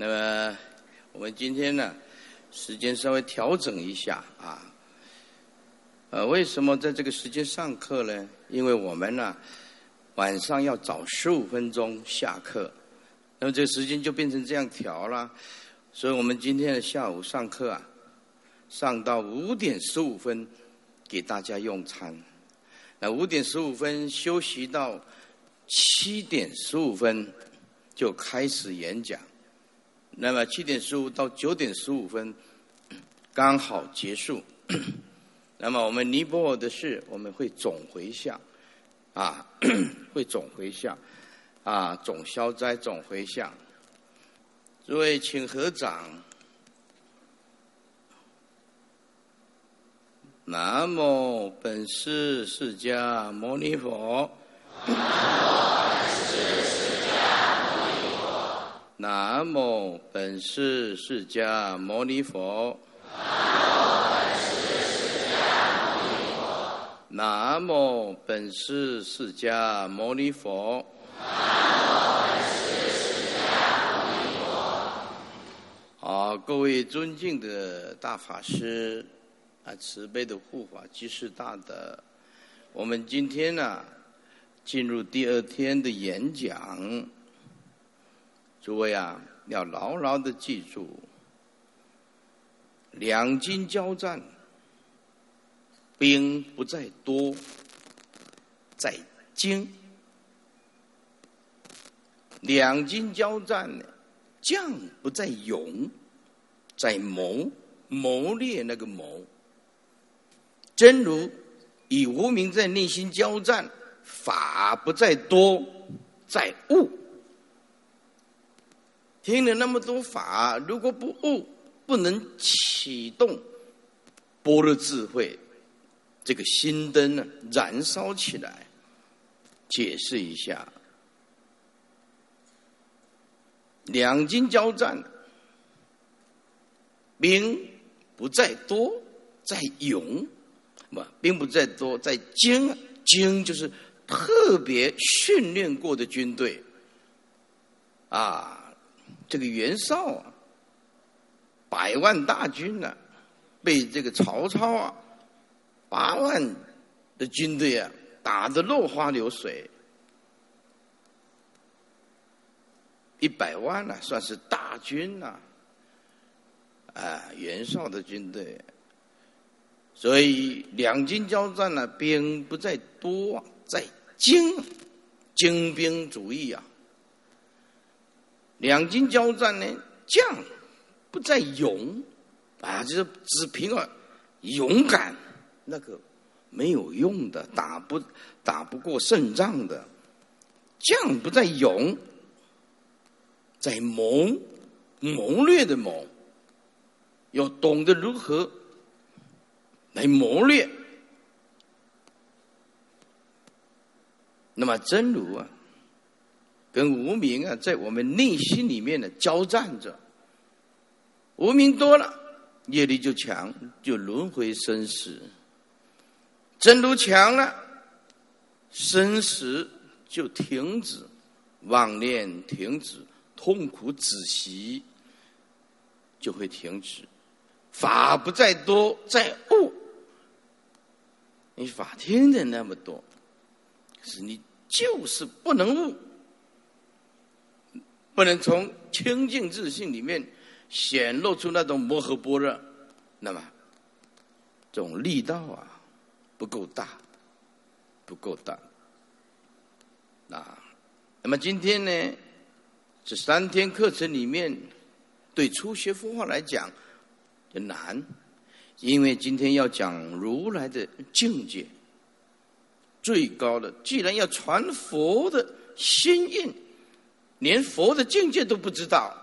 那么我们今天呢，时间稍微调整一下啊。呃，为什么在这个时间上课呢？因为我们呢晚上要早十五分钟下课，那么这个时间就变成这样调了。所以我们今天的下午上课啊，上到五点十五分给大家用餐，那五点十五分休息到七点十五分就开始演讲。那么七点十五到九点十五分 刚好结束。那么我们尼泊尔的事我们会总回向，啊，会总回向，啊，总消灾总回向。诸位请合掌。南无本师释迦牟尼佛。南无南无本师释迦牟尼佛。南无本师释迦牟尼佛。南无本师释迦牟尼佛好，各位尊敬的大法师啊，慈悲的护法居士大德，我们今天呢，进入第二天的演讲。诸位啊，要牢牢的记住，两军交战，兵不在多，在精；两军交战，将不在勇，在谋。谋略那个谋，真如以无名在内心交战，法不在多，在悟。听了那么多法，如果不悟，不能启动般若智慧，这个心灯呢燃烧起来。解释一下，两军交战，兵不在多，在勇；不，兵不在多，在精。精就是特别训练过的军队啊。这个袁绍啊，百万大军呢，被这个曹操啊，八万的军队啊，打得落花流水。一百万呢，算是大军呐，啊，袁绍的军队。所以两军交战呢，兵不在多，在精，精兵主义啊。两军交战呢，将不在勇，啊，就是只凭啊勇敢，那个没有用的，打不打不过胜仗的。将不在勇，在谋谋略的谋，要懂得如何来谋略。那么真如啊。跟无名啊，在我们内心里面呢交战着。无名多了，业力就强，就轮回生死；真如强了，生死就停止，妄念停止，痛苦止息就会停止。法不在多，在悟。你法听的那么多，可是你就是不能悟。不能从清净自信里面显露出那种摩诃般若，那么这种力道啊不够大，不够大啊。那么今天呢，这三天课程里面，对初学佛法来讲就难，因为今天要讲如来的境界，最高的，既然要传佛的心印。连佛的境界都不知道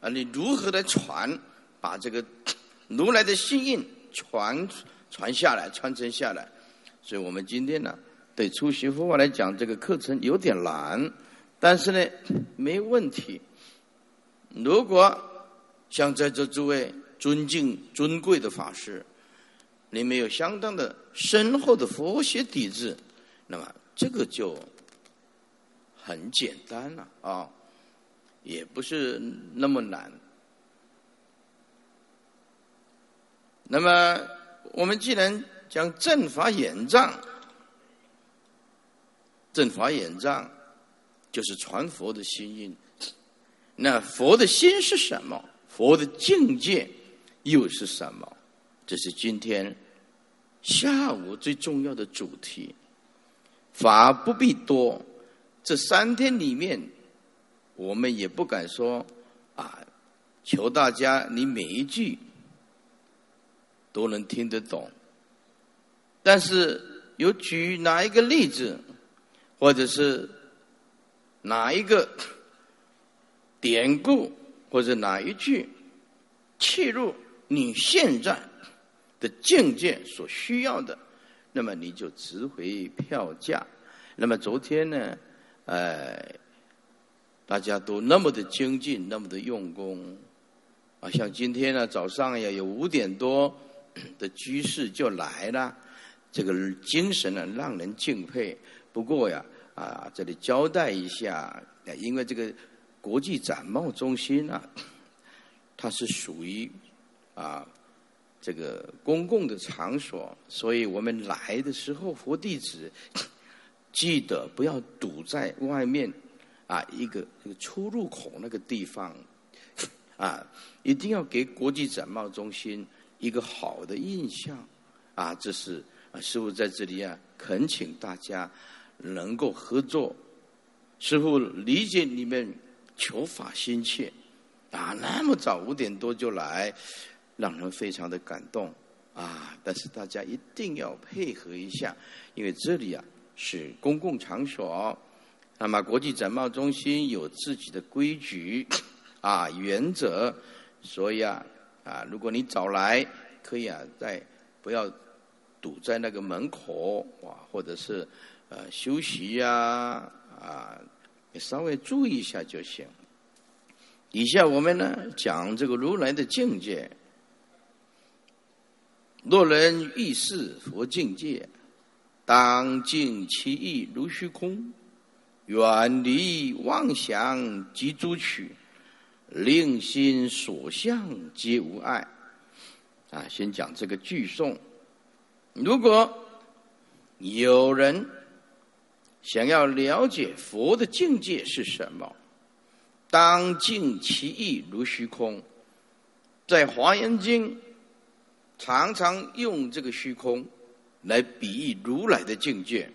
啊！你如何来传，把这个 如来的心印传传下来、传承下来？所以我们今天呢，对初学佛法来讲，这个课程有点难，但是呢，没问题。如果像在座诸位尊敬尊贵的法师，你们有相当的深厚的佛学底子，那么这个就。很简单了啊！也不是那么难。那么，我们既然讲正法眼藏，正法眼藏就是传佛的心印。那佛的心是什么？佛的境界又是什么？这是今天下午最重要的主题。法不必多，这三天里面，我们也不敢说啊，求大家你每一句都能听得懂。但是有举哪一个例子，或者是哪一个典故，或者哪一句切入你现在的境界所需要的。那么你就值回票价。那么昨天呢，呃，大家都那么的精进，那么的用功，啊，像今天呢早上呀有五点多的居士就来了，这个精神呢让人敬佩。不过呀，啊，这里交代一下，因为这个国际展贸中心啊，它是属于啊。这个公共的场所，所以我们来的时候，佛弟子记得不要堵在外面啊，一个那个出入口那个地方啊，一定要给国际展贸中心一个好的印象啊。这是啊，师傅在这里啊，恳请大家能够合作。师傅理解你们求法心切啊，那么早五点多就来。让人非常的感动啊！但是大家一定要配合一下，因为这里啊是公共场所，那么国际展贸中心有自己的规矩啊原则，所以啊啊，如果你早来，可以啊在不要堵在那个门口哇，或者是呃休息呀啊，你稍微注意一下就行。以下我们呢讲这个如来的境界。若人遇事佛境界，当尽其意如虚空，远离妄想及诸取，令心所向皆无碍。啊，先讲这个句诵。如果有人想要了解佛的境界是什么，当尽其意如虚空，在华严经。常常用这个虚空来比喻如来的境界，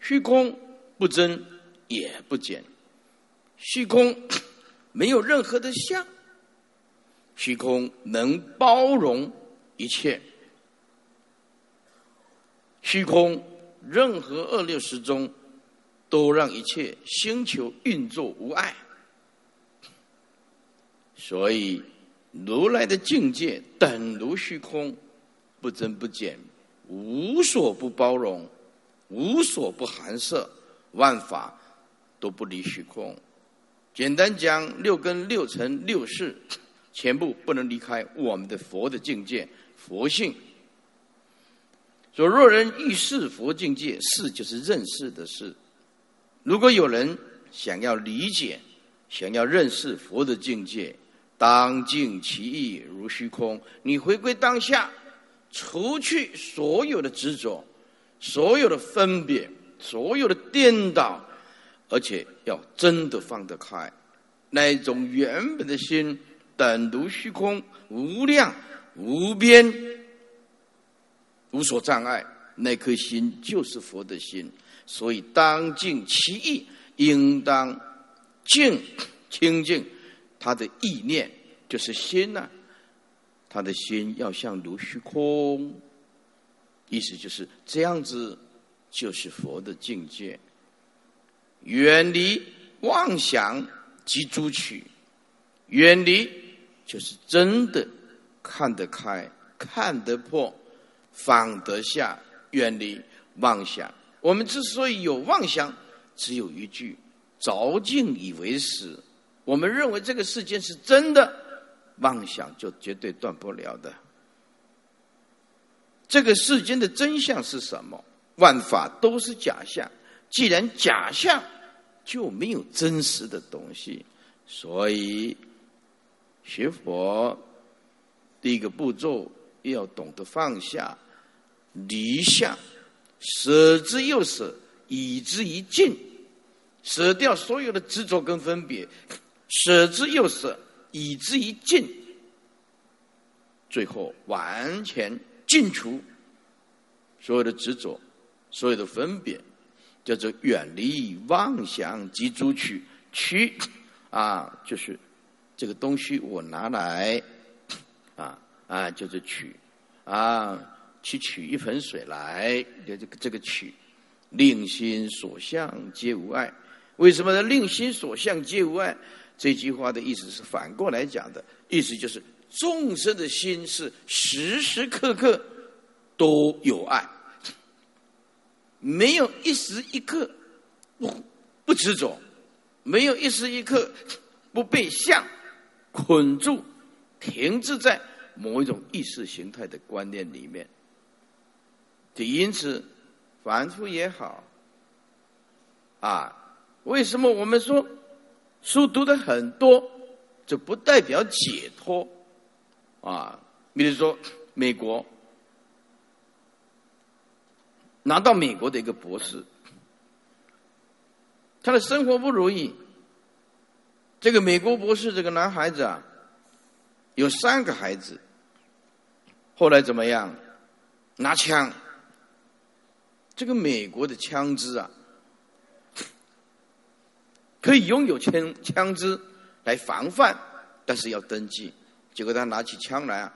虚空不增也不减，虚空没有任何的相，虚空能包容一切，虚空任何二六时中都让一切星球运作无碍，所以如来的境界等如虚空。不增不减，无所不包容，无所不含摄，万法都不离虚空。简单讲，六根、六尘、六识，全部不能离开我们的佛的境界、佛性。说若人欲视佛境界，视就是认识的事。如果有人想要理解、想要认识佛的境界，当尽其意如虚空。你回归当下。除去所有的执着，所有的分别，所有的颠倒，而且要真的放得开，那种原本的心，等如虚空，无量无边，无所障碍，那颗心就是佛的心。所以当尽其意，应当净清净他的意念，就是心呐。他的心要像如虚空，意思就是这样子，就是佛的境界。远离妄想及诸取，远离就是真的看得开、看得破、放得下。远离妄想。我们之所以有妄想，只有一句：着境以为实。我们认为这个世界是真的。妄想就绝对断不了的。这个世间的真相是什么？万法都是假象。既然假象，就没有真实的东西。所以学佛第一个步骤要懂得放下、离相，舍之又舍，以之一尽，舍掉所有的执着跟分别，舍之又舍，以之以尽，最后完全尽除所有的执着、所有的分别。叫做远离妄想及诸取取啊，就是这个东西我拿来啊啊，就是取啊，去取一盆水来，这个这个取，令心所向皆无碍。为什么呢？令心所向皆无碍？这句话的意思是反过来讲的，意思就是众生的心是时时刻刻都有爱。没有一时一刻不不执着，没有一时一刻不被相捆住，停滞在某一种意识形态的观念里面。就因此，凡夫也好，啊，为什么我们说书读的很多，这不代表解脱？啊，比如说美国。拿到美国的一个博士，他的生活不如意。这个美国博士这个男孩子啊，有三个孩子，后来怎么样？拿枪，这个美国的枪支啊，可以拥有枪枪支来防范，但是要登记。结果他拿起枪来啊，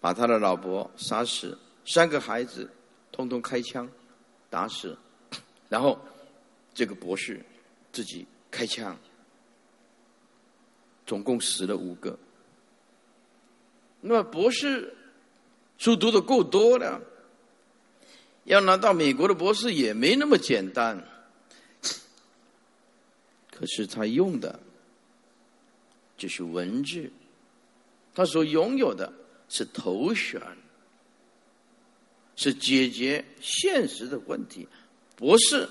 把他的老婆杀死，三个孩子。通通开枪，打死，然后这个博士自己开枪，总共死了五个。那么博士书读的够多了，要拿到美国的博士也没那么简单。可是他用的就是文字，他所拥有的是头选。是解决现实的问题，博士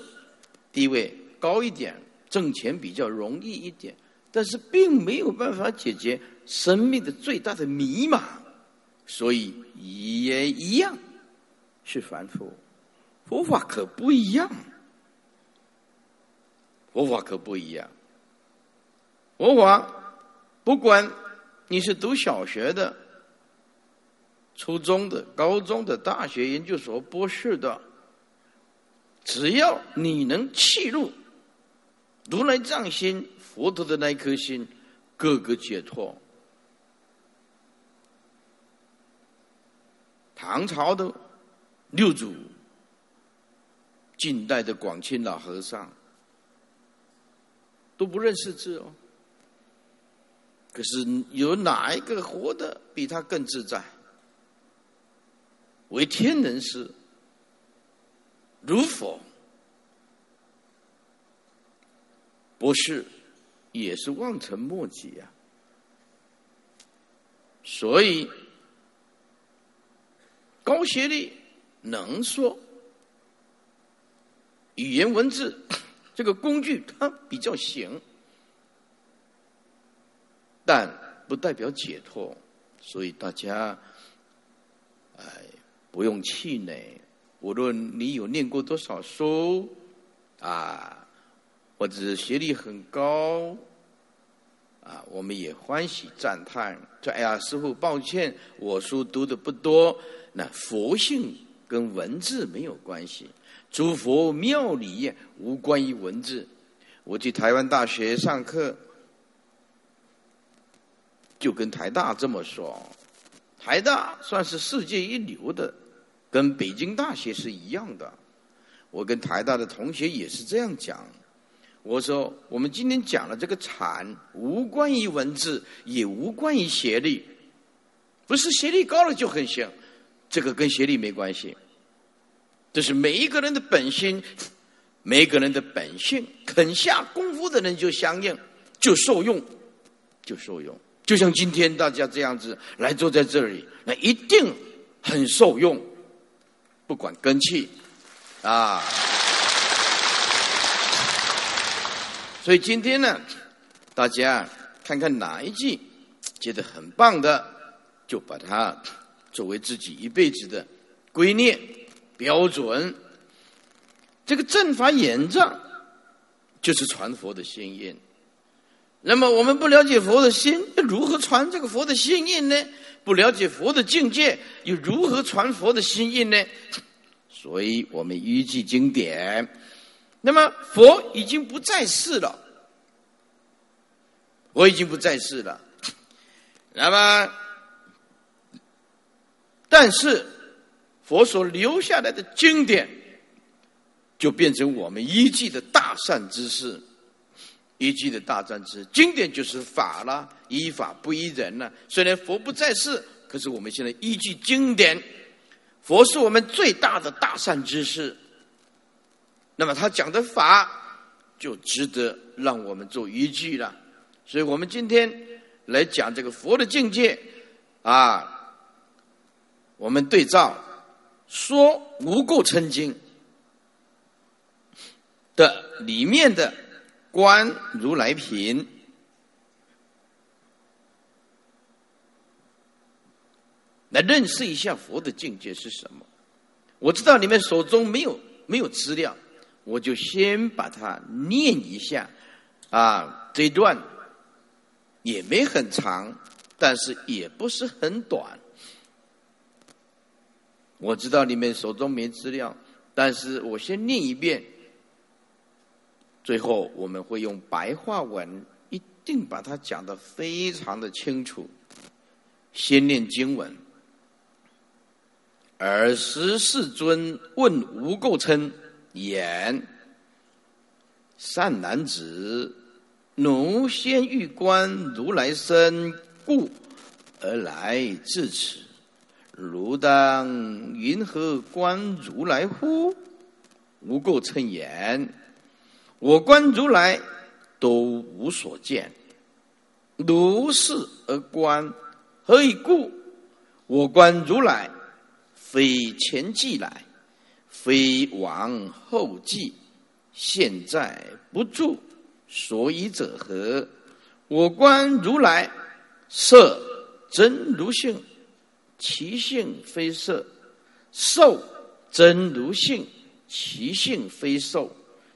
地位高一点，挣钱比较容易一点，但是并没有办法解决生命的最大的迷茫，所以也一样是凡夫。佛法可不一样，佛法可不一样。佛法不管你是读小学的。初中的、高中的、大学、研究所、博士的，只要你能契入如来藏心、佛陀的那一颗心，各个解脱。唐朝的六祖，近代的广钦老和尚，都不认识字哦。可是有哪一个活得比他更自在？为天人师，如佛不是，也是望尘莫及呀。所以高学历能说语言文字这个工具，它比较行，但不代表解脱。所以大家，哎。不用气馁，无论你有念过多少书，啊，或者学历很高，啊，我们也欢喜赞叹。说：“哎呀，师傅，抱歉，我书读的不多。那佛性跟文字没有关系，诸佛妙理无关于文字。我去台湾大学上课，就跟台大这么说，台大算是世界一流的。”跟北京大学是一样的，我跟台大的同学也是这样讲。我说，我们今天讲的这个禅，无关于文字，也无关于学历，不是学历高了就很行，这个跟学历没关系。这是每一个人的本心，每一个人的本性，肯下功夫的人就相应，就受用，就受用。就像今天大家这样子来坐在这里，那一定很受用。不管根气，啊，所以今天呢，大家看看哪一句觉得很棒的，就把它作为自己一辈子的归念标准。这个正法眼藏就是传佛的心印。那么我们不了解佛的心，如何传这个佛的心印呢？不了解佛的境界，又如何传佛的心印呢？所以我们依据经典。那么佛已经不在世了，我已经不在世了。那么，但是佛所留下来的经典，就变成我们依据的大善之事。依据的大善之经典就是法了，依法不依人了。虽然佛不在世，可是我们现在依据经典，佛是我们最大的大善之事。那么他讲的法就值得让我们做依据了，所以我们今天来讲这个佛的境界啊，我们对照说无垢称经的里面的观如来品，来认识一下佛的境界是什么。我知道你们手中没有没有资料。我就先把它念一下，啊，这段也没很长，但是也不是很短。我知道你们手中没资料，但是我先念一遍，最后我们会用白话文，一定把它讲的非常的清楚。先念经文，尔时世尊问无垢称。言善男子，奴先欲观如来身故而来至此，汝当云何观如来乎？无垢称言：我观如来都无所见，如是而观，何以故？我观如来，非前即来。非往后继，现在不住，所以者何？我观如来色真如性，其性非色；受真如性，其性非受；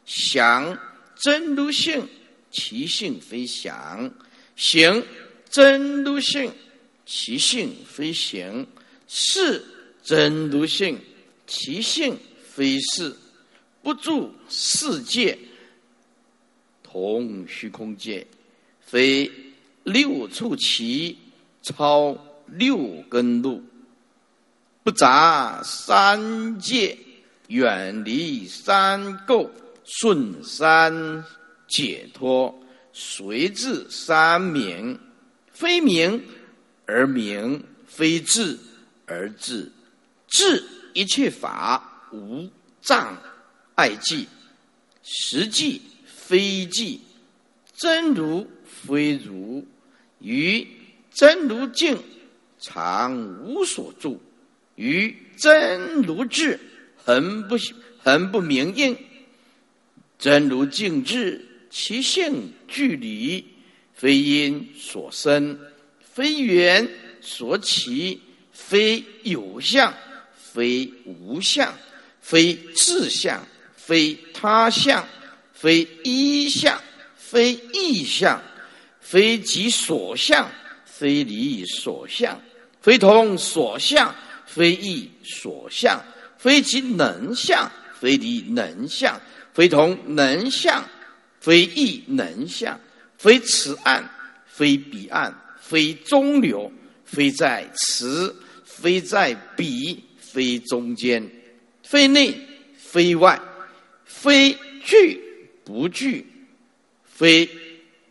想真如性，其性非想；行真如性，其性非行；是真如性，其性。非是不住世界，同虚空界，非六处其，超六根路，不杂三界，远离三垢，顺三解脱，随至三明，非明而明，非智而智，智一切法。无障碍迹，实际非迹，真如非如，于真如境常无所住，于真如智恒不恒不明应，真如境智其性距离，非因所生，非缘所起，非有相，非无相。非自相，非他相，非一相，非异相，非己所相，非离所相，非同所向，非异所向，非其能相，非离能相，非同能相，非异能相，非此岸，非彼岸，非中流，非在此，非在彼，非中间。非内非外，非聚不聚，非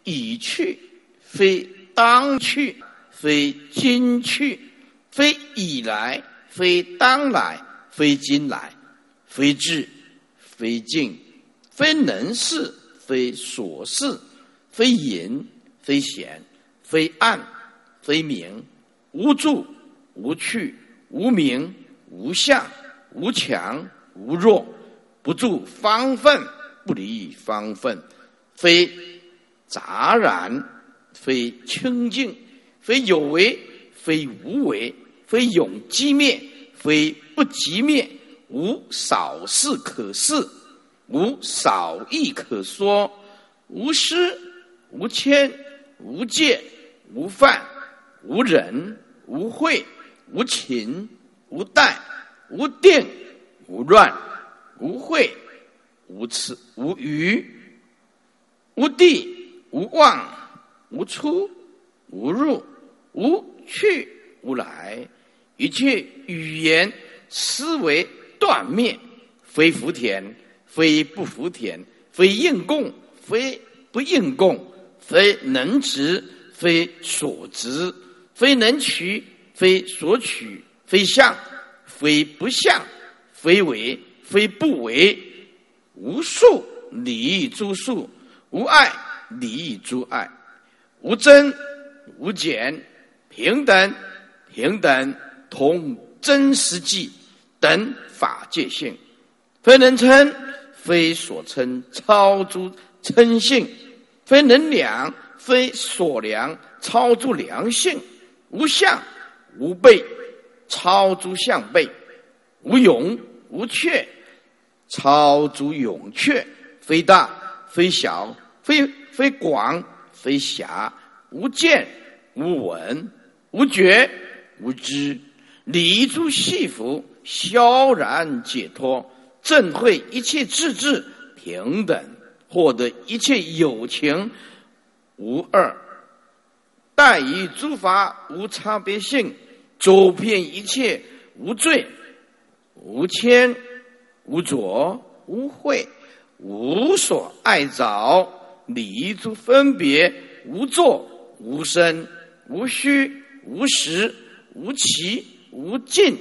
已去，非当去，非今去，非已来，非当来，非今来，非智，非静，非能事，非所事，非隐，非闲，非暗，非明，无住，无去，无名，无相。无强无弱，不住方分，不离方分，非杂然，非清净，非有为，非无为，非永寂灭，非不寂灭，无少事可事，无少义可说，无失，无牵，无戒，无犯，无忍，无慧，无情，无怠，无定，无乱，无秽，无痴，无余，无地。无望，无出，无入，无去，无来，一切语言思维断灭，非福田，非不福田，非应供，非不应供，非能执，非所执，非能取，非所取，非相，非不相，非为，非不为，无数理诸数，无爱。理诸爱，无增无减，平等平等，同真实际等法界性，非能称，非所称，超诸称性，非能量，非所量，超诸量性，无相无背，超诸相背，无勇无怯，超诸勇却，非大非小非。非广非狭，无见无闻，无觉无知，离诸系缚，萧然解脱，正会一切自智平等，获得一切有情无二，待以诸法无差别性，周遍一切无罪无牵无着无秽，无所爱着。离诸分别，无作无生，无虚无时，无奇无尽，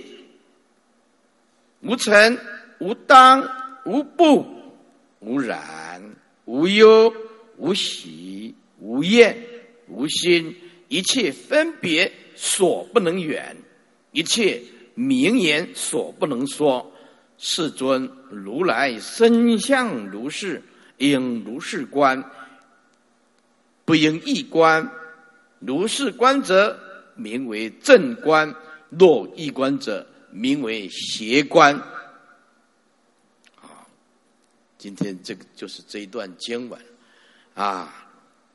无成无当无不无染无忧无喜无厌无心，一切分别所不能远，一切名言所不能说。世尊如来身相如是。应如是观，不应异观。如是观者，名为正观；若异观者，名为邪观。啊，今天这个就是这一段经文啊。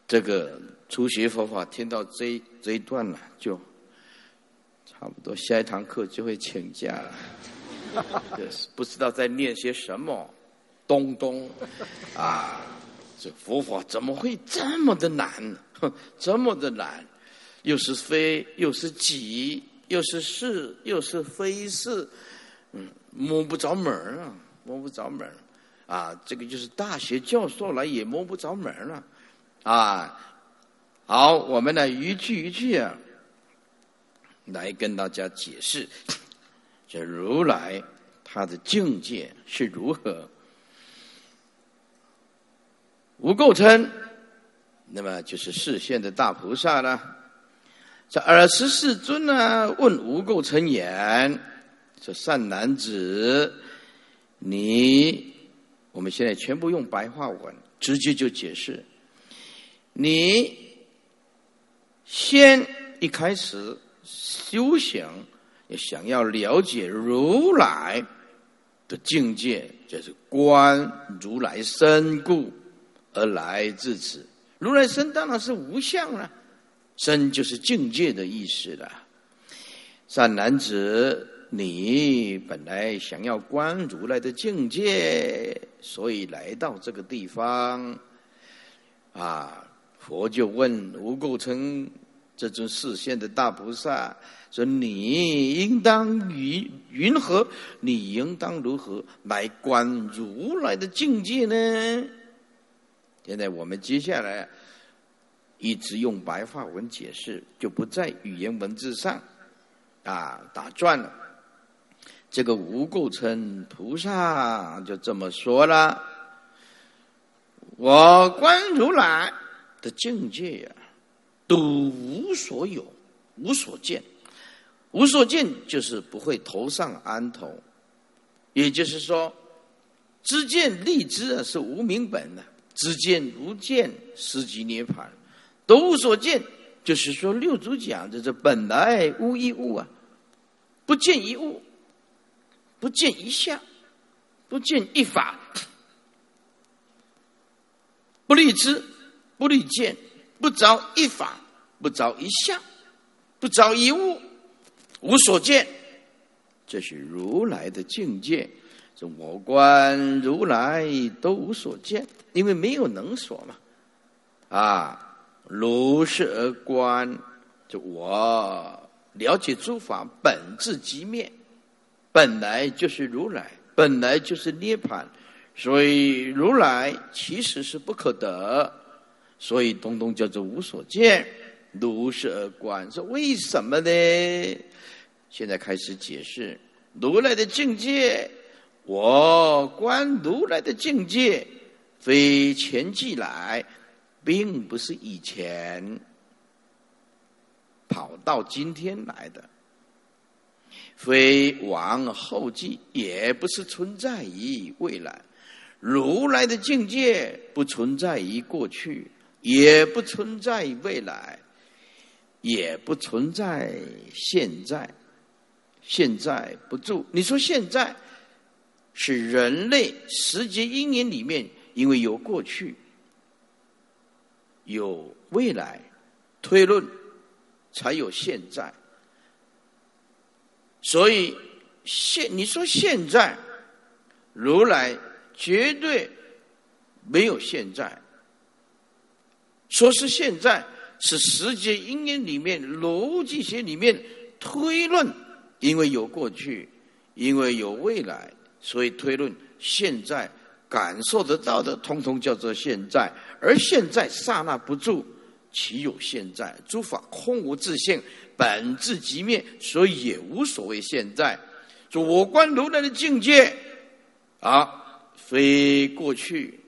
这个初学佛法，听到这这一段了，就差不多下一堂课就会请假了。就 是不知道在念些什么。东东，啊，这佛法怎么会这么的难？哼 这么的难，又是非，又是己，又是是，又是非是，嗯，摸不着门啊，摸不着门啊，这个就是大学教授来也摸不着门了，啊，好，我们呢一句一句啊，来跟大家解释，这如来他的境界是如何。无垢称，那么就是视线的大菩萨了。这尔时世尊呢，问无垢称言：“这善男子，你，我们现在全部用白话文，直接就解释。你先一开始修行，想要了解如来的境界，就是观如来身故。”而来至此，如来身当然是无相了，身就是境界的意思了。善男子，你本来想要观如来的境界，所以来到这个地方，啊，佛就问无垢称这尊视线的大菩萨说：“你应当云云何？你应当如何来观如来的境界呢？”现在我们接下来一直用白话文解释，就不在语言文字上啊打转了。这个无垢称菩萨就这么说了：我观如来的境界呀，都无所有，无所见。无所见就是不会头上安头，也就是说，知见立知啊是无名本的。知见如见，实即涅槃，都无所见。就是说，六祖讲的这本来无一物啊，不见一物，不见一相，不见一法，不立知，不立见，不着一法，不着一相，不着一物，无所见。这是如来的境界。这我观如来都无所见，因为没有能所嘛，啊。如是而观，就我了解诸法本质即灭，本来就是如来，本来就是涅盘，所以如来其实是不可得，所以东东叫做无所见。如是而观，说为什么呢？现在开始解释如来的境界。我观如来的境界，非前即来。并不是以前跑到今天来的，非王后继，也不是存在于未来。如来的境界不存在于过去，也不存在于未来，也不存在现在。现在不住，你说现在是人类时节因缘里面，因为有过去。有未来推论，才有现在。所以现你说现在，如来绝对没有现在。说是现在，是时间因缘里面逻辑学里面推论，因为有过去，因为有未来，所以推论现在感受得到的，通通叫做现在。而现在刹那不住，岂有现在？诸法空无自性，本质即灭，所以也无所谓现在。说我观如来的境界，啊，非过去，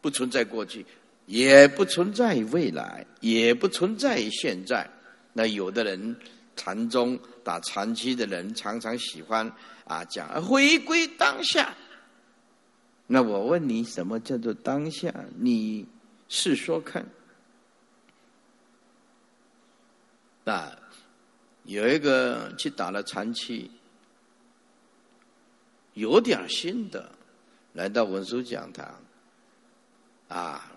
不存在过去，也不存在未来，也不存在现在。那有的人禅宗打禅期的人，常常喜欢啊讲回归当下。那我问你，什么叫做当下？你试说看。那有一个去打了残期，有点心得，来到文殊讲堂，啊，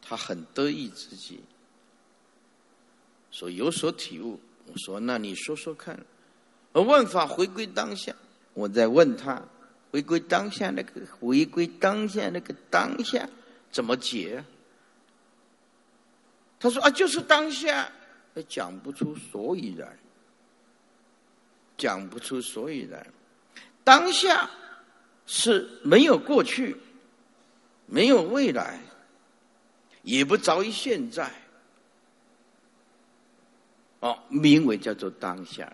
他很得意自己，说有所体悟。我说：“那你说说看。”而问法回归当下，我在问他。回归当下，那个回归当下，那个当下怎么解？他说啊，就是当下，讲不出所以然，讲不出所以然。当下是没有过去，没有未来，也不着于现在。哦，名为叫做当下。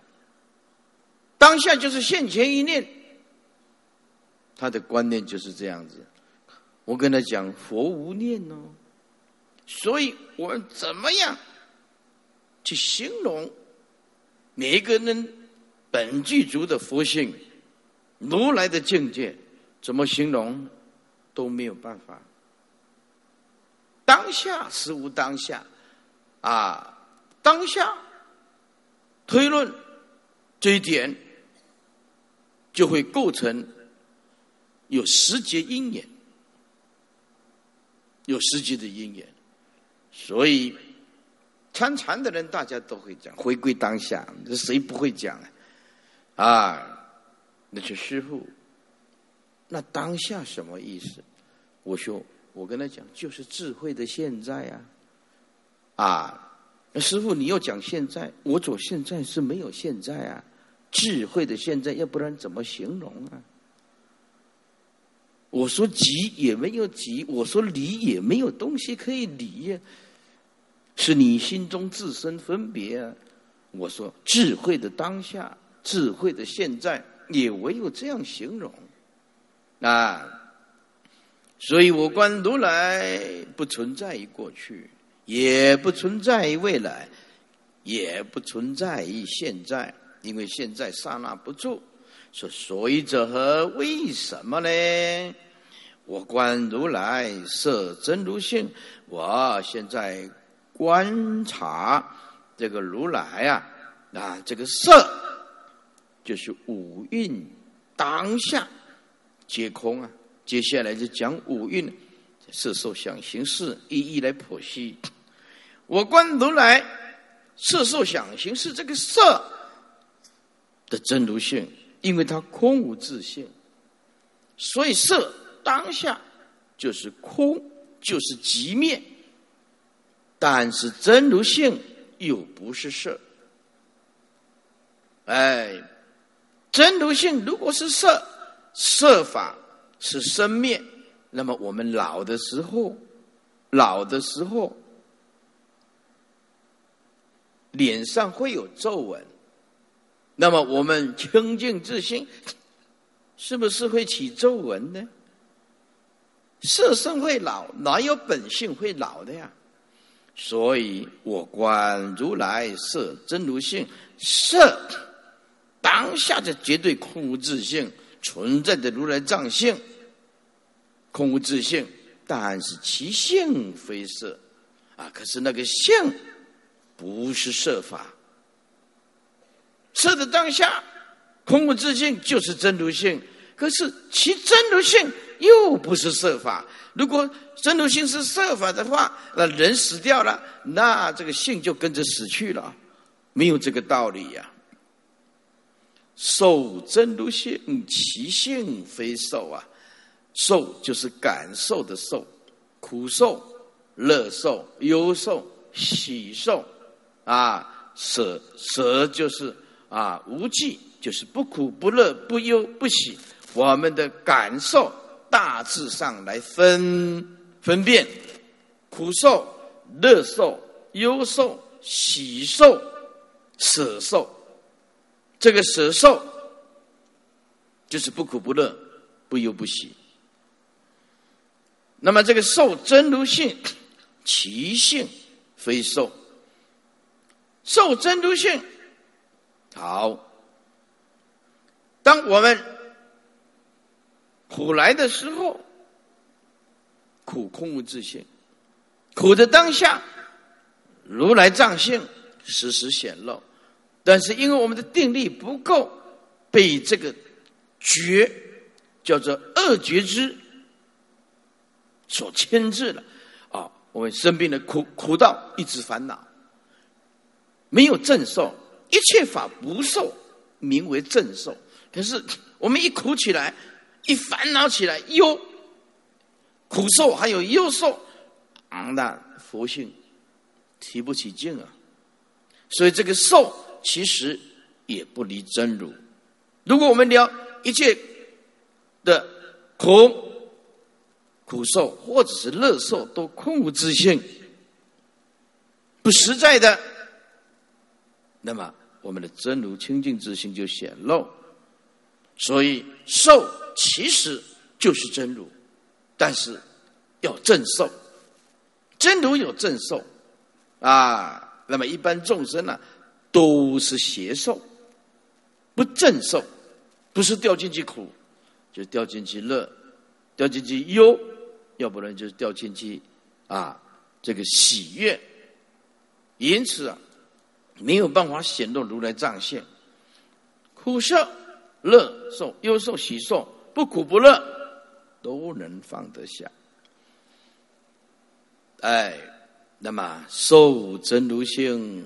当下就是现前一念。他的观念就是这样子，我跟他讲佛无念哦，所以我们怎么样去形容每一个人本具足的佛性、如来的境界，怎么形容都没有办法。当下实无当下，啊，当下推论这一点就会构成。有时节因缘，有时节的因缘，所以参禅的人大家都会讲回归当下，这谁不会讲啊？啊，那是师傅。那当下什么意思？我说，我跟他讲，就是智慧的现在啊！啊，师傅你要讲现在，我走现在是没有现在啊，智慧的现在，要不然怎么形容啊？我说急也没有急，我说离也没有东西可以离呀，是你心中自身分别啊。我说智慧的当下，智慧的现在，也唯有这样形容啊。所以我观如来不存在于过去，也不存在于未来，也不存在于现在，因为现在刹那不住。说所以者何？为什么呢？我观如来色真如性，我现在观察这个如来啊啊，这个色就是五蕴当下皆空啊。接下来就讲五蕴色受想行识，一一来剖析。我观如来色受想行识这个色的真如性，因为它空无自性，所以色当下就是空，就是即灭。但是真如性又不是色，哎，真如性如果是色，色法。是生灭，那么我们老的时候，老的时候，脸上会有皱纹，那么我们清净自信，是不是会起皱纹呢？色身会老，哪有本性会老的呀？所以我观如来色真如性，色当下的绝对空无自性。存在的如来藏性，空无自性，但是其性非色啊！可是那个性不是色法，色的当下，空无自性就是真如性。可是其真如性又不是色法。如果真如性是色法的话，那人死掉了，那这个性就跟着死去了，没有这个道理呀。受真如性，其性非受啊！受就是感受的受，苦受、乐受、忧受、喜受啊！舍舍就是啊，无记就是不苦不乐不忧不喜。我们的感受大致上来分分辨：苦受、乐受、忧受、喜受、舍受。这个舍受就是不苦不乐、不忧不喜。那么这个受真如性，其性非受。受真如性，好。当我们苦来的时候，苦空无自性，苦的当下，如来藏性时时显露。但是因为我们的定力不够，被这个觉叫做恶觉知所牵制了啊！我们生病的苦苦到一直烦恼，没有正受，一切法不受，名为正受。可是我们一苦起来，一烦恼起来，忧苦受还有忧受，那佛性提不起劲啊！所以这个受。其实也不离真如。如果我们聊一切的苦、苦受或者是乐受，都空无自性、不实在的，那么我们的真如清净之心就显露。所以受其实就是真如，但是要正受，真如有正受啊。那么一般众生呢？都是邪受，不正受，不是掉进去苦，就掉进去乐，掉进去忧，要不然就是掉进去啊这个喜悦。因此啊，没有办法显露如来藏性。苦受、乐受、忧受、喜受，不苦不乐，都能放得下。哎，那么受真如性。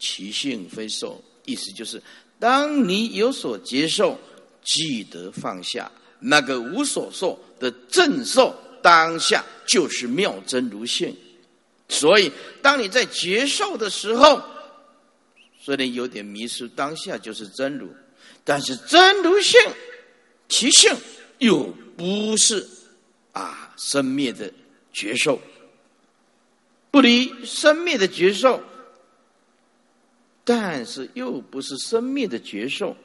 其性非受，意思就是，当你有所接受，记得放下那个无所受的正受，当下就是妙真如性。所以，当你在接受的时候，虽然有点迷失，当下就是真如，但是真如性其性又不是啊生灭的觉受，不离生灭的觉受。但是又不是生灭的觉受，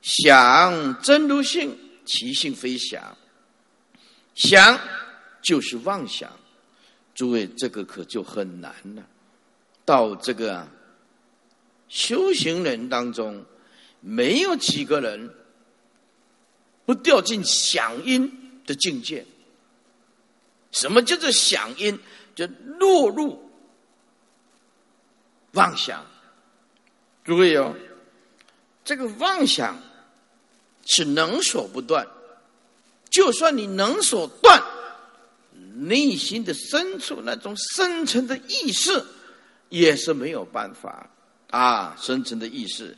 想真如性，其性非想，想就是妄想。诸位，这个可就很难了。到这个修行人当中，没有几个人不掉进想因的境界。什么叫做响应？就落入妄想。诸位哦，这个妄想是能所不断。就算你能所断，内心的深处那种深层的意识，也是没有办法啊。深层的意识，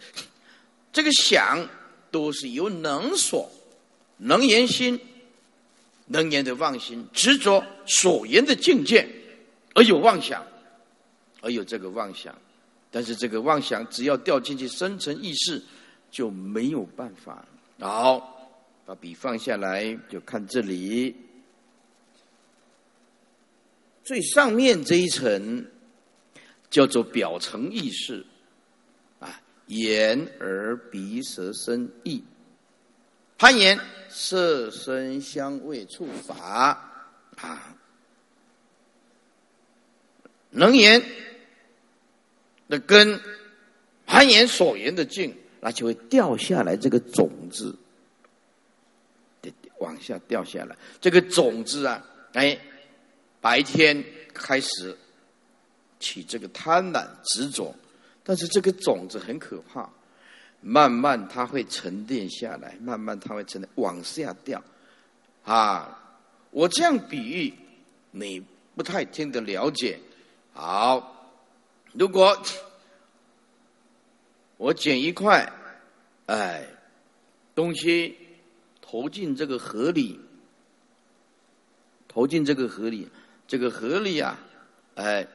这个想都是由能所、能言心。能言的妄心，执着所言的境界，而有妄想，而有这个妄想，但是这个妄想只要掉进去深层意识，就没有办法。好，把笔放下来，就看这里最上面这一层叫做表层意识，眼耳鼻舌身意。攀岩色声香味触法啊，能言的根，攀岩所言的境，那就会掉下来这个种子，往下掉下来。这个种子啊，哎，白天开始起这个贪婪执着，但是这个种子很可怕。慢慢它会沉淀下来，慢慢它会沉淀往下掉，啊！我这样比喻，你不太听得了解。好，如果我捡一块，哎，东西投进这个河里，投进这个河里，这个河里啊，哎，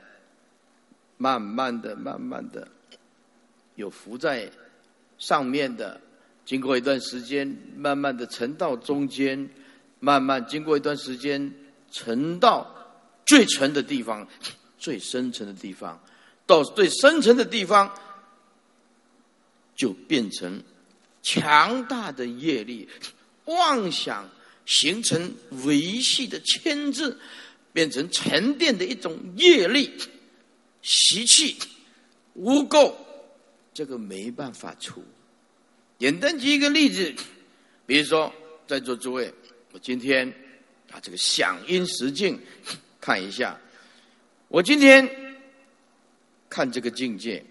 慢慢的、慢慢的，有浮在。上面的，经过一段时间，慢慢的沉到中间，慢慢经过一段时间，沉到最沉的地方，最深层的地方，到最深层的地方，就变成强大的业力，妄想形成维系的牵制，变成沉淀的一种业力习气污垢。这个没办法除。简单举一个例子，比如说，在座诸位，我今天啊，这个响应实境看一下。我今天看这个境界，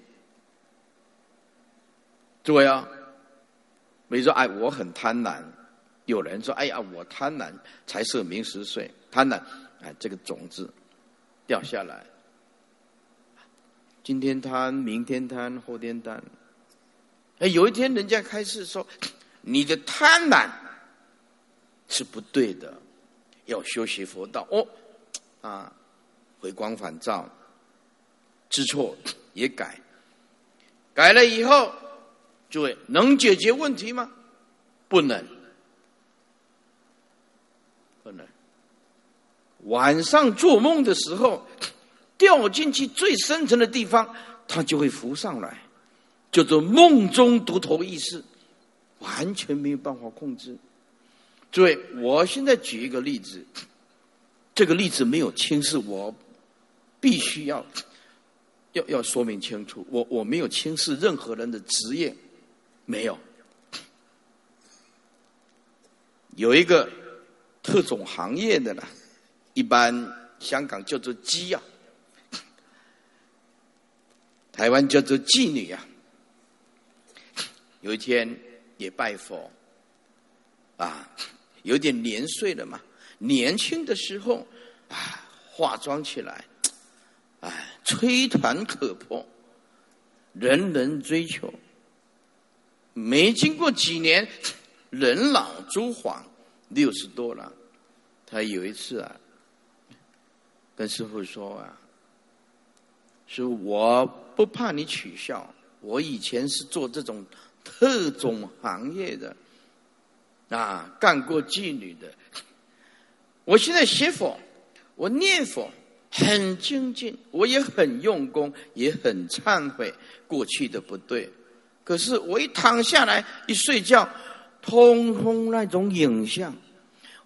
诸位啊，比如说，哎，我很贪婪。有人说，哎呀，我贪婪，才色名食睡，贪婪，哎，这个种子掉下来。今天贪，明天贪，后天贪。哎，有一天人家开始说，你的贪婪是不对的，要修习佛道哦，啊，回光返照，知错也改，改了以后，诸位能解决问题吗？不能，不能。晚上做梦的时候。掉进去最深层的地方，它就会浮上来，叫做梦中独头意识，完全没有办法控制。诸位，我现在举一个例子，这个例子没有轻视，我必须要要要说明清楚，我我没有轻视任何人的职业，没有。有一个特种行业的呢，一般香港叫做鸡啊。台湾叫做妓女啊，有一天也拜佛，啊，有点年岁了嘛，年轻的时候啊，化妆起来，哎，吹弹可破，人人追求。没经过几年，人老珠黄，六十多了，他有一次啊，跟师傅说啊。说我不怕你取笑，我以前是做这种特种行业的，啊，干过妓女的。我现在学佛，我念佛很精进，我也很用功，也很忏悔过去的不对。可是我一躺下来一睡觉，通通那种影像，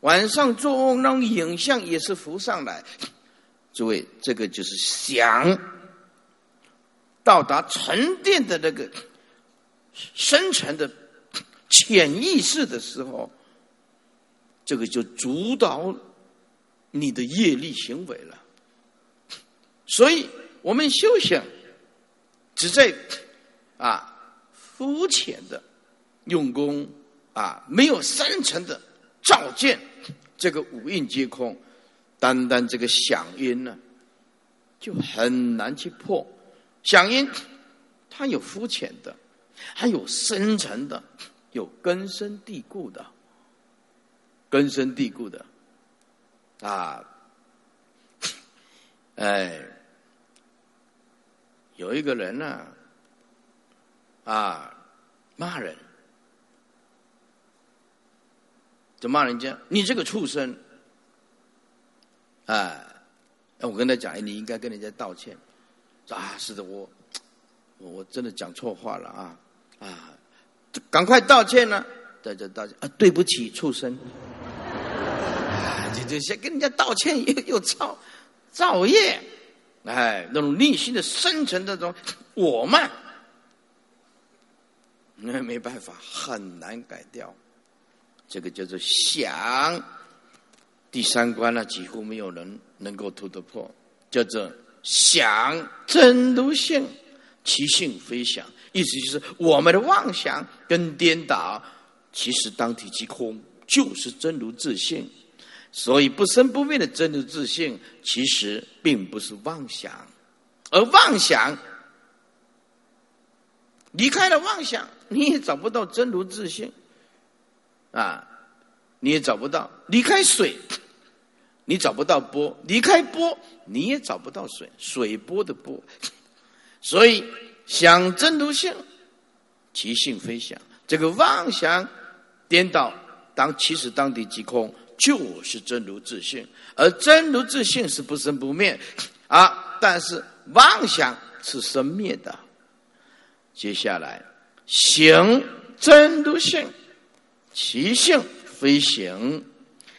晚上做梦那种影像也是浮上来。诸位，这个就是想。到达沉淀的那个深层的潜意识的时候，这个就主导你的业力行为了。所以我们修行只在啊肤浅的用功啊，没有深层的照见这个五蕴皆空，单单这个响音呢，就很难去破。响音它有肤浅的，还有深层的，有根深蒂固的，根深蒂固的。啊，哎。有一个人呢，啊，骂人，就骂人家，你这个畜生，哎，我跟他讲，你应该跟人家道歉，啊，是的，我，我真的讲错话了啊，啊，赶快道歉呢，在这道歉啊，对不起，畜生，啊，就就先跟人家道歉，又又造造业。哎，那种内心的深层那种我慢，那没办法，很难改掉。这个叫做想，第三关呢，几乎没有人能够突得破，叫做想真如性，其性非想，意思就是我们的妄想跟颠倒，其实当体即空，就是真如自性。所以不生不灭的真如自性，其实并不是妄想，而妄想离开了妄想，你也找不到真如自性啊，你也找不到离开水，你找不到波；离开波，你也找不到水，水波的波。所以想真如性，其性非想。这个妄想颠倒，当其实当地即空。就是真如自性，而真如自性是不生不灭啊！但是妄想是生灭的。接下来，行真如性，其性非行。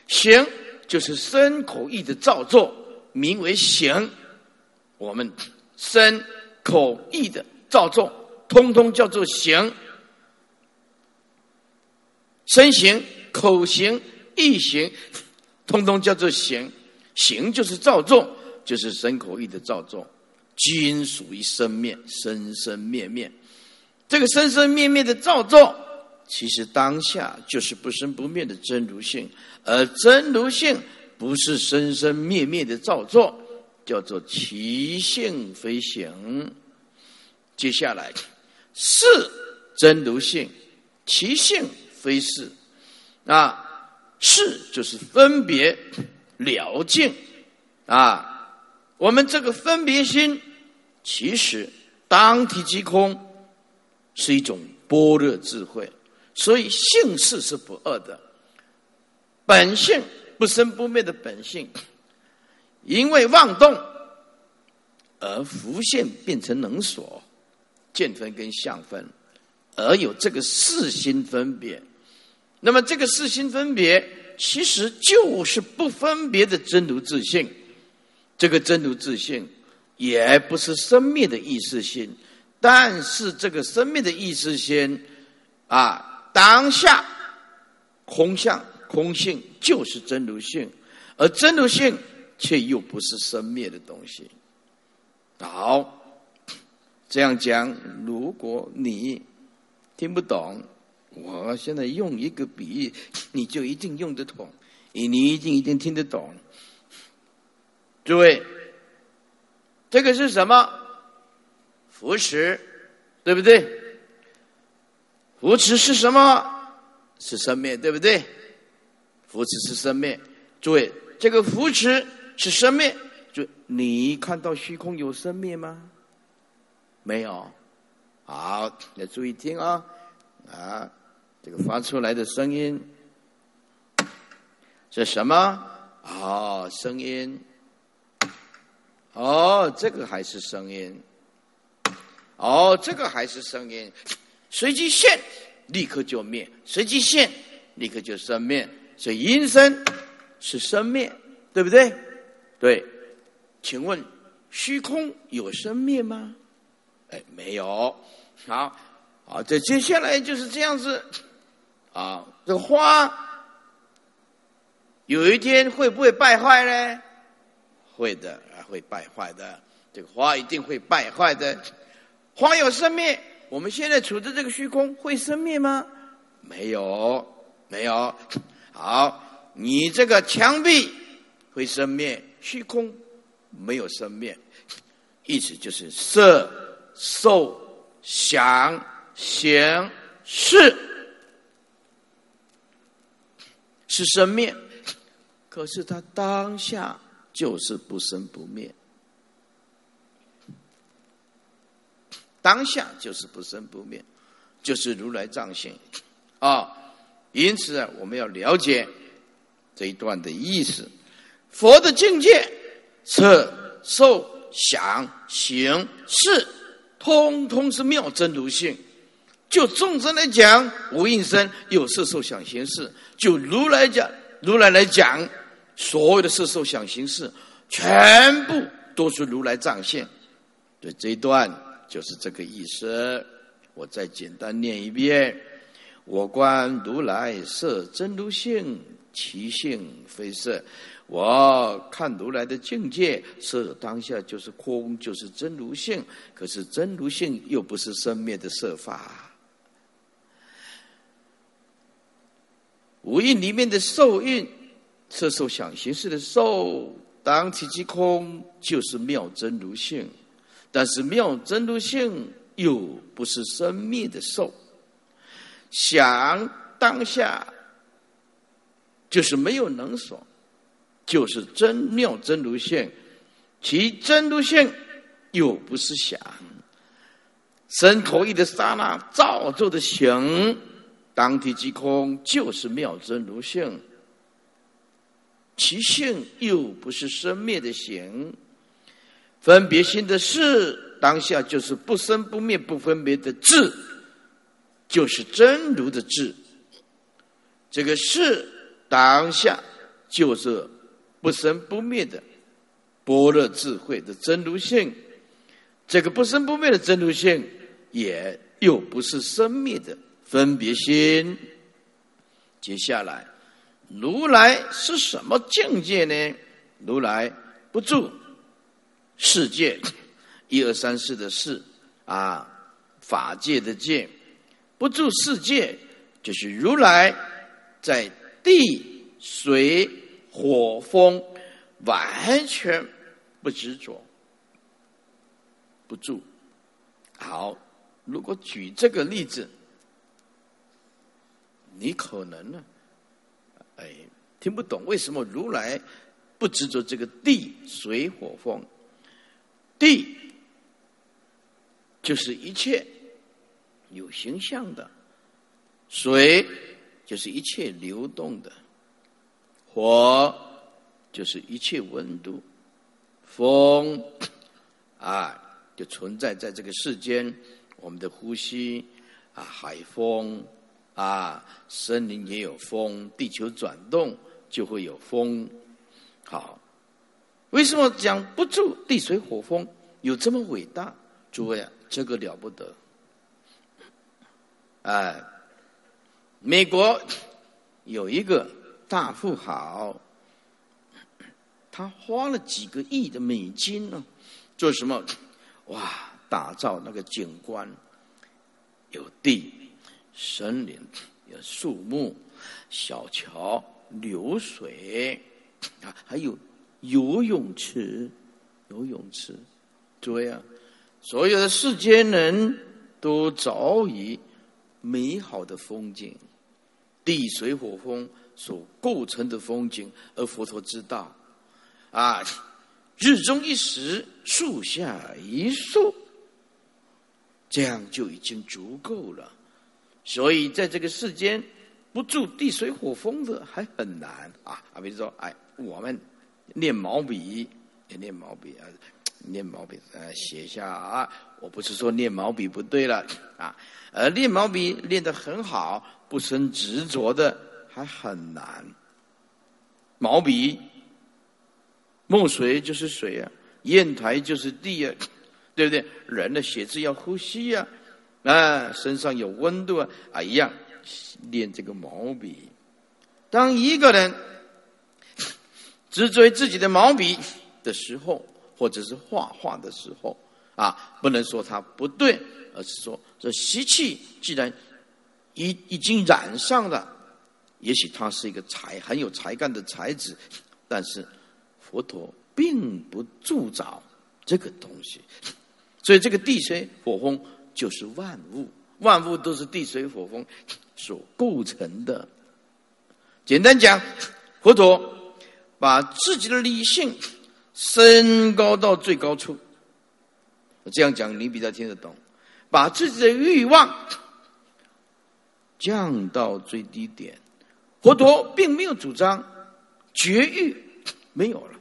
行就是身口意的造作，名为行。我们身口意的造作，通通叫做行。身行、口行。意行，通通叫做行，行就是造作，就是身口意的造作，均属于生灭，生生灭灭。这个生生灭灭的造作，其实当下就是不生不灭的真如性，而真如性不是生生灭灭的造作，叫做其性非行。接下来是真如性，其性非是啊。是就是分别了境啊，我们这个分别心，其实当体即空，是一种般若智慧，所以性事是不二的，本性不生不灭的本性，因为妄动而浮现变成能所见分跟相分，而有这个四心分别。那么这个四心分别，其实就是不分别的真如自性。这个真如自性，也不是生灭的意识心，但是这个生灭的意识心，啊，当下空相空性就是真如性，而真如性却又不是生灭的东西。好，这样讲，如果你听不懂。我现在用一个比喻，你就一定用得懂，你你一定一定听得懂。诸位，这个是什么？扶持，对不对？扶持是什么？是生命，对不对？扶持是生命。诸位，这个扶持是生命，就你看到虚空有生命吗？没有。好，要注意听啊，啊。这个发出来的声音是什么？哦，声音。哦，这个还是声音。哦，这个还是声音。随即现，立刻就灭；随即现，立刻就生灭。所以阴生是生灭，对不对？对。请问虚空有生灭吗？哎，没有。好，好，这接下来就是这样子。啊，这个花有一天会不会败坏呢？会的，会败坏的。这个花一定会败坏的。花有生灭，我们现在处的这个虚空会生灭吗？没有，没有。好，你这个墙壁会生灭，虚空没有生灭，意思就是色、受、想、行、识是生灭，可是它当下就是不生不灭，当下就是不生不灭，就是如来藏性啊。因此啊，我们要了解这一段的意思。佛的境界，色、受、想、行、识，通通是妙真如性。就众生来讲，无应身有色、受、想、行、识；就如来讲，如来来讲，所有的色、受、想、行、识，全部都是如来藏性。对这一段就是这个意思。我再简单念一遍。我观如来色真如性，其性非色。我看如来的境界，色当下就是空，就是真如性。可是真如性又不是生灭的色法。五蕴里面的受蕴，色受想行识的受，当体即空，就是妙真如性。但是妙真如性又不是生灭的受。想当下，就是没有能所，就是真妙真如性，其真如性又不是想。身口意的刹那造作的行，当体即空，就是妙真如性，其性又不是生灭的行。分别心的事，当下就是不生不灭不分别的智。就是真如的智，这个是当下就是不生不灭的般若智慧的真如性，这个不生不灭的真如性，也又不是生灭的分别心。接下来，如来是什么境界呢？如来不住世界，一二三四的四啊，法界的界。不住世界，就是如来在地、水、火、风完全不执着，不住。好，如果举这个例子，你可能呢，哎，听不懂为什么如来不执着这个地、水、火、风？地就是一切。有形象的水，就是一切流动的；火，就是一切温度；风，啊，就存在在这个世间。我们的呼吸，啊，海风，啊，森林也有风，地球转动就会有风。好，为什么讲不住地水火风有这么伟大？诸位啊，这个了不得。哎，美国有一个大富豪，他花了几个亿的美金呢，做什么？哇，打造那个景观，有地、森林、有树木、小桥流水啊，还有游泳池，游泳池。诸位啊，所有的世间人都早已。美好的风景，地水火风所构成的风景，而佛陀知道，啊，日中一时，树下一树，这样就已经足够了。所以在这个世间，不住地水火风的还很难啊！啊，比如说，哎，我们练毛笔，练毛笔啊。练毛笔，啊，写下啊！我不是说练毛笔不对了啊，呃练毛笔练得很好，不生执着的还很难。毛笔，墨水就是水啊，砚台就是地啊，对不对？人的写字要呼吸呀，啊，身上有温度啊，啊，一样练这个毛笔。当一个人执着于自己的毛笔的时候，或者是画画的时候，啊，不能说他不对，而是说这习气既然已已经染上了，也许他是一个才很有才干的才子，但是佛陀并不助长这个东西，所以这个地水火风就是万物，万物都是地水火风所构成的。简单讲，佛陀把自己的理性升高到最高处。我这样讲你比较听得懂。把自己的欲望降到最低点。佛陀并没有主张绝育，没有了。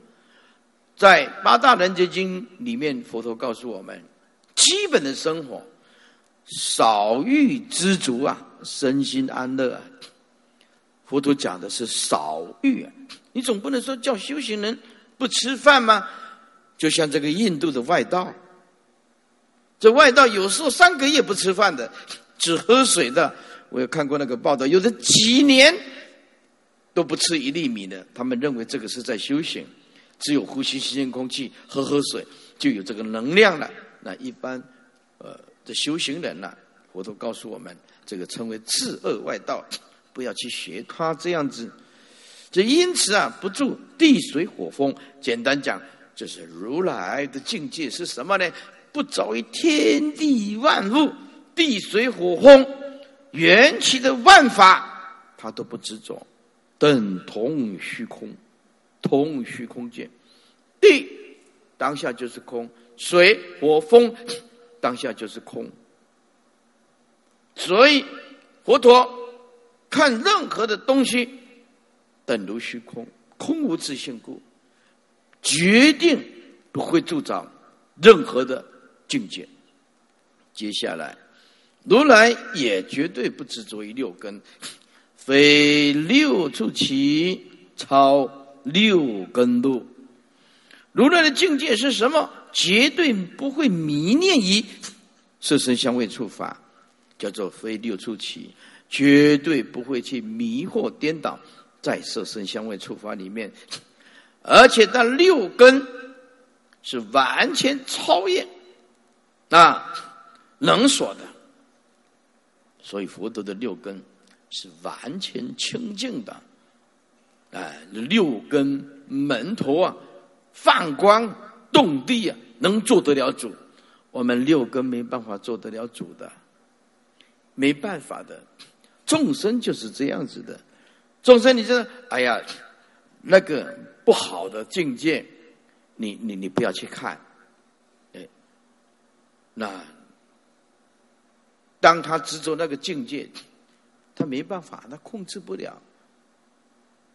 在八大人觉经里面，佛陀告诉我们，基本的生活少欲知足啊，身心安乐啊。佛陀讲的是少欲啊，你总不能说叫修行人不吃饭吗？就像这个印度的外道，这外道有时候三个月不吃饭的，只喝水的。我有看过那个报道，有的几年都不吃一粒米的，他们认为这个是在修行，只有呼吸新鲜空气、喝喝水就有这个能量了。那一般呃这修行人呢，佛陀告诉我们，这个称为自恶外道。不要去学他这样子，这因此啊，不住地水火风。简单讲，这是如来的境界是什么呢？不着于天地万物，地水火风，缘起的万法，他都不执着，等同虚空，同虚空见。地当下就是空，水火风当下就是空，所以佛陀。看任何的东西，等如虚空，空无自性故，决定不会助长任何的境界。接下来，如来也绝对不执着于六根，非六处起，超六根路。如来的境界是什么？绝对不会迷恋于色身香味触法，叫做非六处起。绝对不会去迷惑颠倒在色身香味触法里面，而且那六根是完全超越啊能所的，所以佛陀的六根是完全清净的，哎，六根门头啊放光动地啊，能做得了主，我们六根没办法做得了主的，没办法的。众生就是这样子的，众生，你这哎呀，那个不好的境界，你你你不要去看，哎，那当他执着那个境界，他没办法，他控制不了，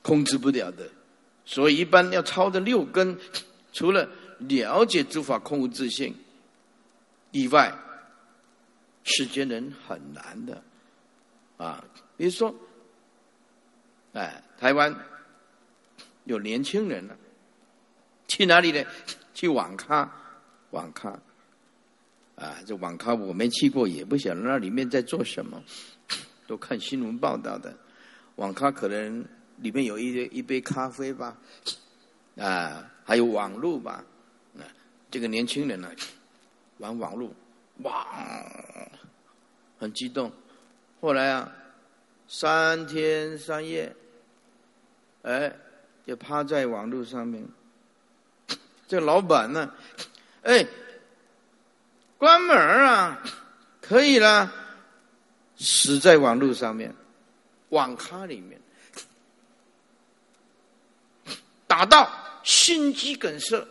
控制不了的，所以一般要超的六根，除了了解诸法空无自性以外，世间人很难的。啊，比如说，哎，台湾有年轻人了，去哪里呢？去网咖，网咖，啊，这网咖我没去过，也不晓得那里面在做什么，都看新闻报道的。网咖可能里面有一一杯咖啡吧，啊，还有网络吧，啊，这个年轻人呢，玩网络，哇，很激动。后来啊，三天三夜，哎，就趴在网络上面。这老板呢，哎，关门啊，可以了，死在网络上面，网咖里面，打到心肌梗塞，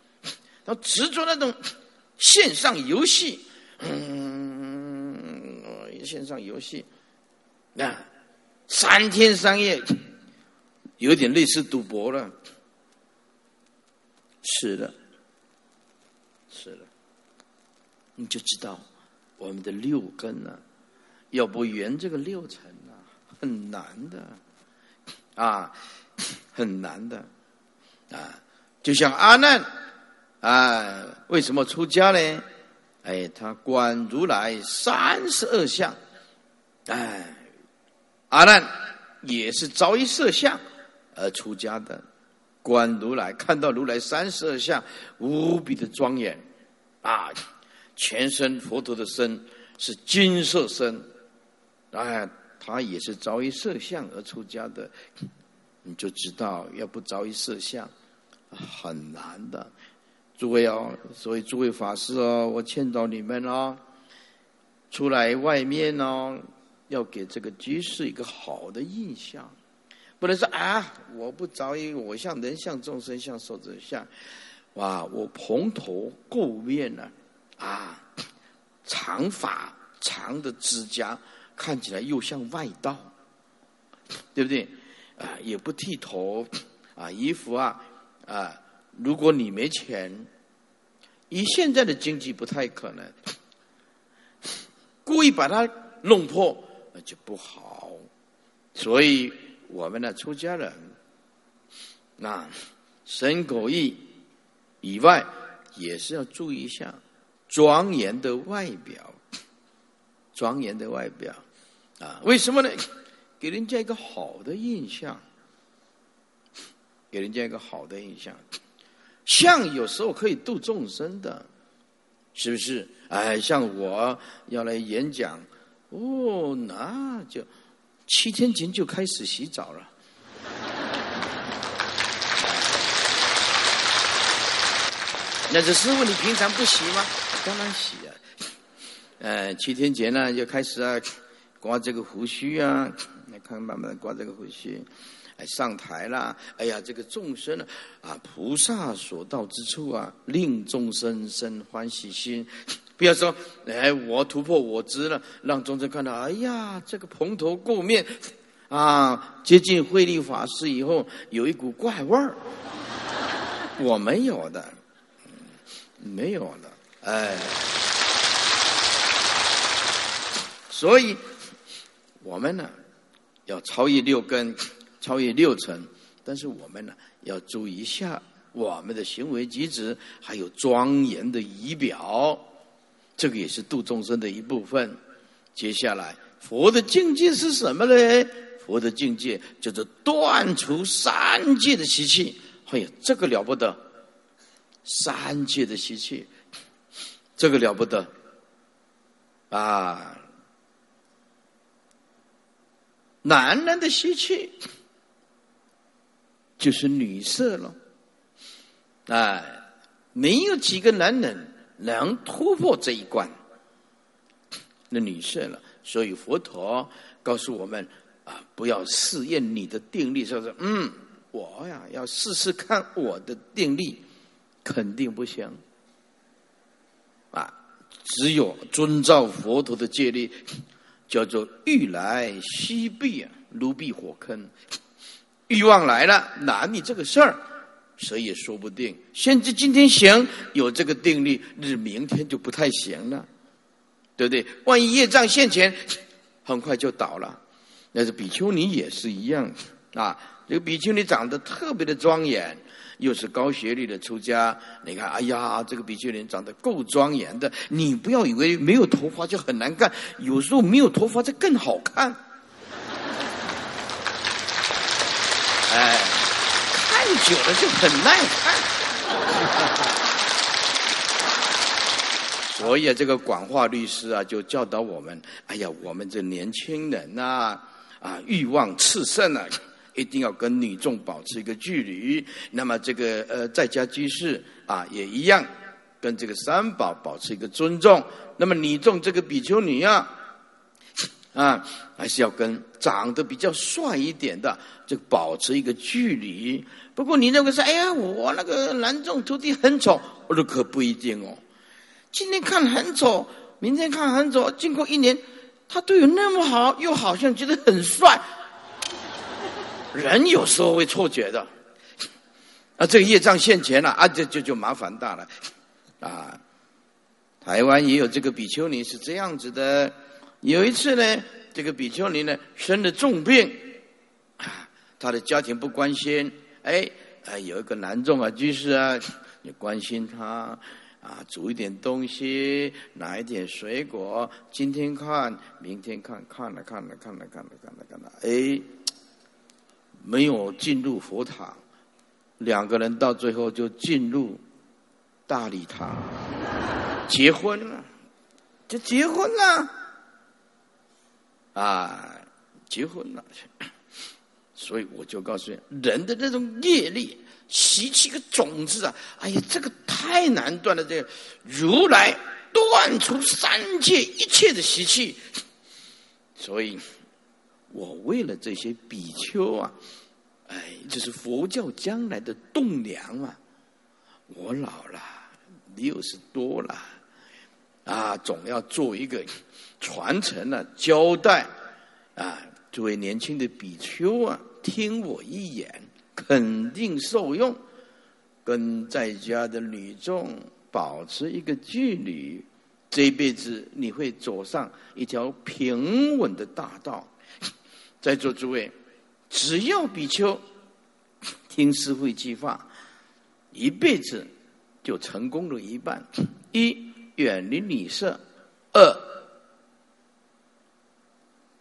他执着那种线上游戏，嗯。线上游戏，啊，三天三夜，有点类似赌博了。是的，是的，你就知道我们的六根呢，要不圆这个六层啊，很难的，啊，很难的，啊，就像阿难，啊，为什么出家呢？哎，他观如来三十二相，哎，阿难也是遭一色相而出家的，观如来，看到如来三十二相无比的庄严，啊，全身佛陀的身是金色身，哎，他也是着于色相而出家的，你就知道要不着于色相很难的。诸位哦，所以诸位法师哦，我劝导你们哦，出来外面哦，要给这个居士一个好的印象。不能说啊，我不着于我像人像众生像寿者像，哇，我蓬头垢面呢，啊，长发长的指甲看起来又像外道，对不对？啊，也不剃头，啊，衣服啊，啊，如果你没钱，以现在的经济不太可能，故意把它弄破，那就不好，所以。我们的出家人，那身口意以外，也是要注意一下庄严的外表，庄严的外表啊？为什么呢？给人家一个好的印象，给人家一个好的印象。像有时候可以度众生的，是不是？哎，像我要来演讲，哦，那就。七天前就开始洗澡了，那这师傅你平常不洗吗？当然洗啊！呃，七天前呢就开始啊，刮这个胡须啊，来看慢慢的刮这个胡须，哎上台啦！哎呀，这个众生啊，菩萨所到之处啊，令众生生欢喜心。不要说，哎，我突破我知了，让众生看到，哎呀，这个蓬头垢面，啊，接近慧律法师以后，有一股怪味儿，我没有的，没有的，哎，所以，我们呢，要超越六根，超越六尘，但是我们呢，要注意一下我们的行为举止，还有庄严的仪表。这个也是度众生的一部分。接下来，佛的境界是什么呢？佛的境界叫做断除三界的习气。哎呀，这个了不得！三界的习气，这个了不得啊！男人的习气就是女色了。哎，没有几个男人。能突破这一关，那女士了。所以佛陀告诉我们啊，不要试验你的定力，说是嗯，我呀要试试看我的定力，肯定不行。啊，只有遵照佛陀的戒律，叫做欲来西避啊，如避火坑。欲望来了，拿你这个事儿。谁也说不定，甚至今天行有这个定力，日明天就不太行了，对不对？万一业障现前，很快就倒了。那是比丘尼也是一样啊。这个比丘尼长得特别的庄严，又是高学历的出家。你看，哎呀，这个比丘尼长得够庄严的。你不要以为没有头发就很难看，有时候没有头发就更好看。哎。看久了就很耐看，所以啊，这个广化律师啊，就教导我们：哎呀，我们这年轻人呐，啊，欲望炽盛啊，一定要跟女众保持一个距离。那么这个呃，在家居士啊，也一样，跟这个三宝保持一个尊重。那么女众这个比丘尼啊。啊，还是要跟长得比较帅一点的，就保持一个距离。不过你认为是，哎呀，我那个男众徒弟很丑，我说可不一定哦。今天看很丑，明天看很丑，经过一年，他对我那么好，又好像觉得很帅。人有时候会错觉的，啊，这个业障现前了，啊，这就就麻烦大了。啊，台湾也有这个比丘尼是这样子的。有一次呢，这个比丘尼呢生了重病，啊，他的家庭不关心，哎，哎，有一个男众啊居士啊，你关心他，啊，煮一点东西，拿一点水果，今天看，明天看，看了看了看了看了看了看了，哎，没有进入佛堂，两个人到最后就进入大礼堂，结婚了，就结婚了，啊，结婚了。所以我就告诉你，人的这种业力习气个种子啊，哎呀，这个太难断了。这个如来断除三界一切的习气，所以我为了这些比丘啊，哎，这是佛教将来的栋梁啊。我老了，六十多了，啊，总要做一个传承啊，交代啊，作为年轻的比丘啊。听我一言，肯定受用。跟在家的女众保持一个距离，这一辈子你会走上一条平稳的大道。在座诸位，只要比丘听师父一句话，一辈子就成功了一半：一远离女色；二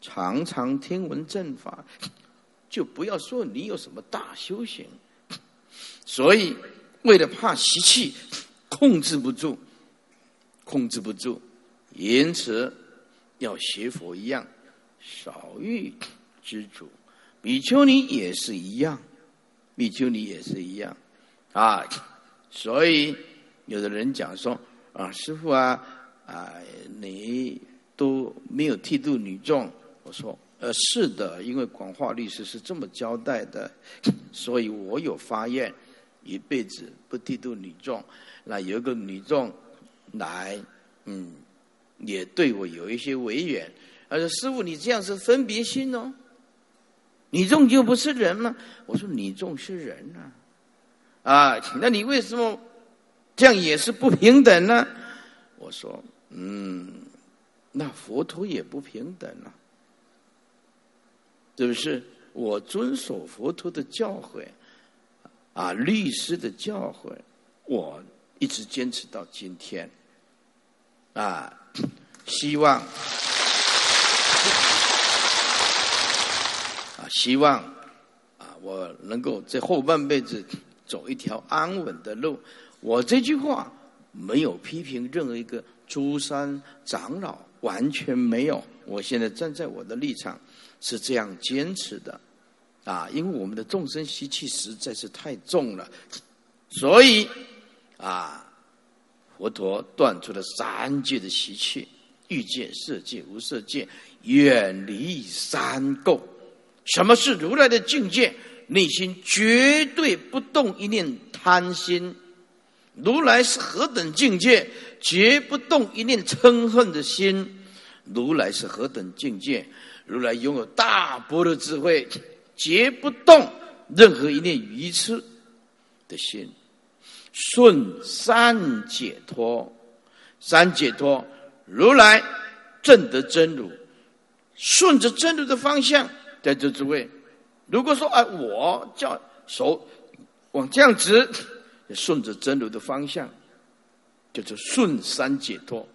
常常听闻正法。就不要说你有什么大修行，所以为了怕习气控制不住，控制不住，因此要学佛一样，少欲知足。比丘尼也是一样，比丘尼也是一样啊。所以有的人讲说啊，师傅啊啊，你都没有剃度女众，我说。呃，是的，因为广化律师是这么交代的，所以我有发愿，一辈子不剃度女众。那有一个女众来，嗯，也对我有一些违远。他说：“师傅，你这样是分别心哦，女众就不是人吗？”我说：“女众是人啊，啊，那你为什么这样也是不平等呢？”我说：“嗯，那佛陀也不平等啊。”是不是我遵守佛陀的教诲啊？律师的教诲，我一直坚持到今天啊！希望啊，希望啊，我能够在后半辈子走一条安稳的路。我这句话没有批评任何一个诸山长老，完全没有。我现在站在我的立场。是这样坚持的，啊，因为我们的众生习气实在是太重了，所以啊，佛陀断除了三界的习气，欲界、色界、无色界，远离三垢。什么是如来的境界？内心绝对不动一念贪心。如来是何等境界？绝不动一念嗔恨的心。如来是何等境界？如来拥有大波的智慧，绝不动任何一念愚痴的心，顺三解脱，三解脱，如来正得真如，顺着真如的方向，在这诸位，如果说啊，我叫手往这样直，顺着真如的方向，叫做顺三解脱。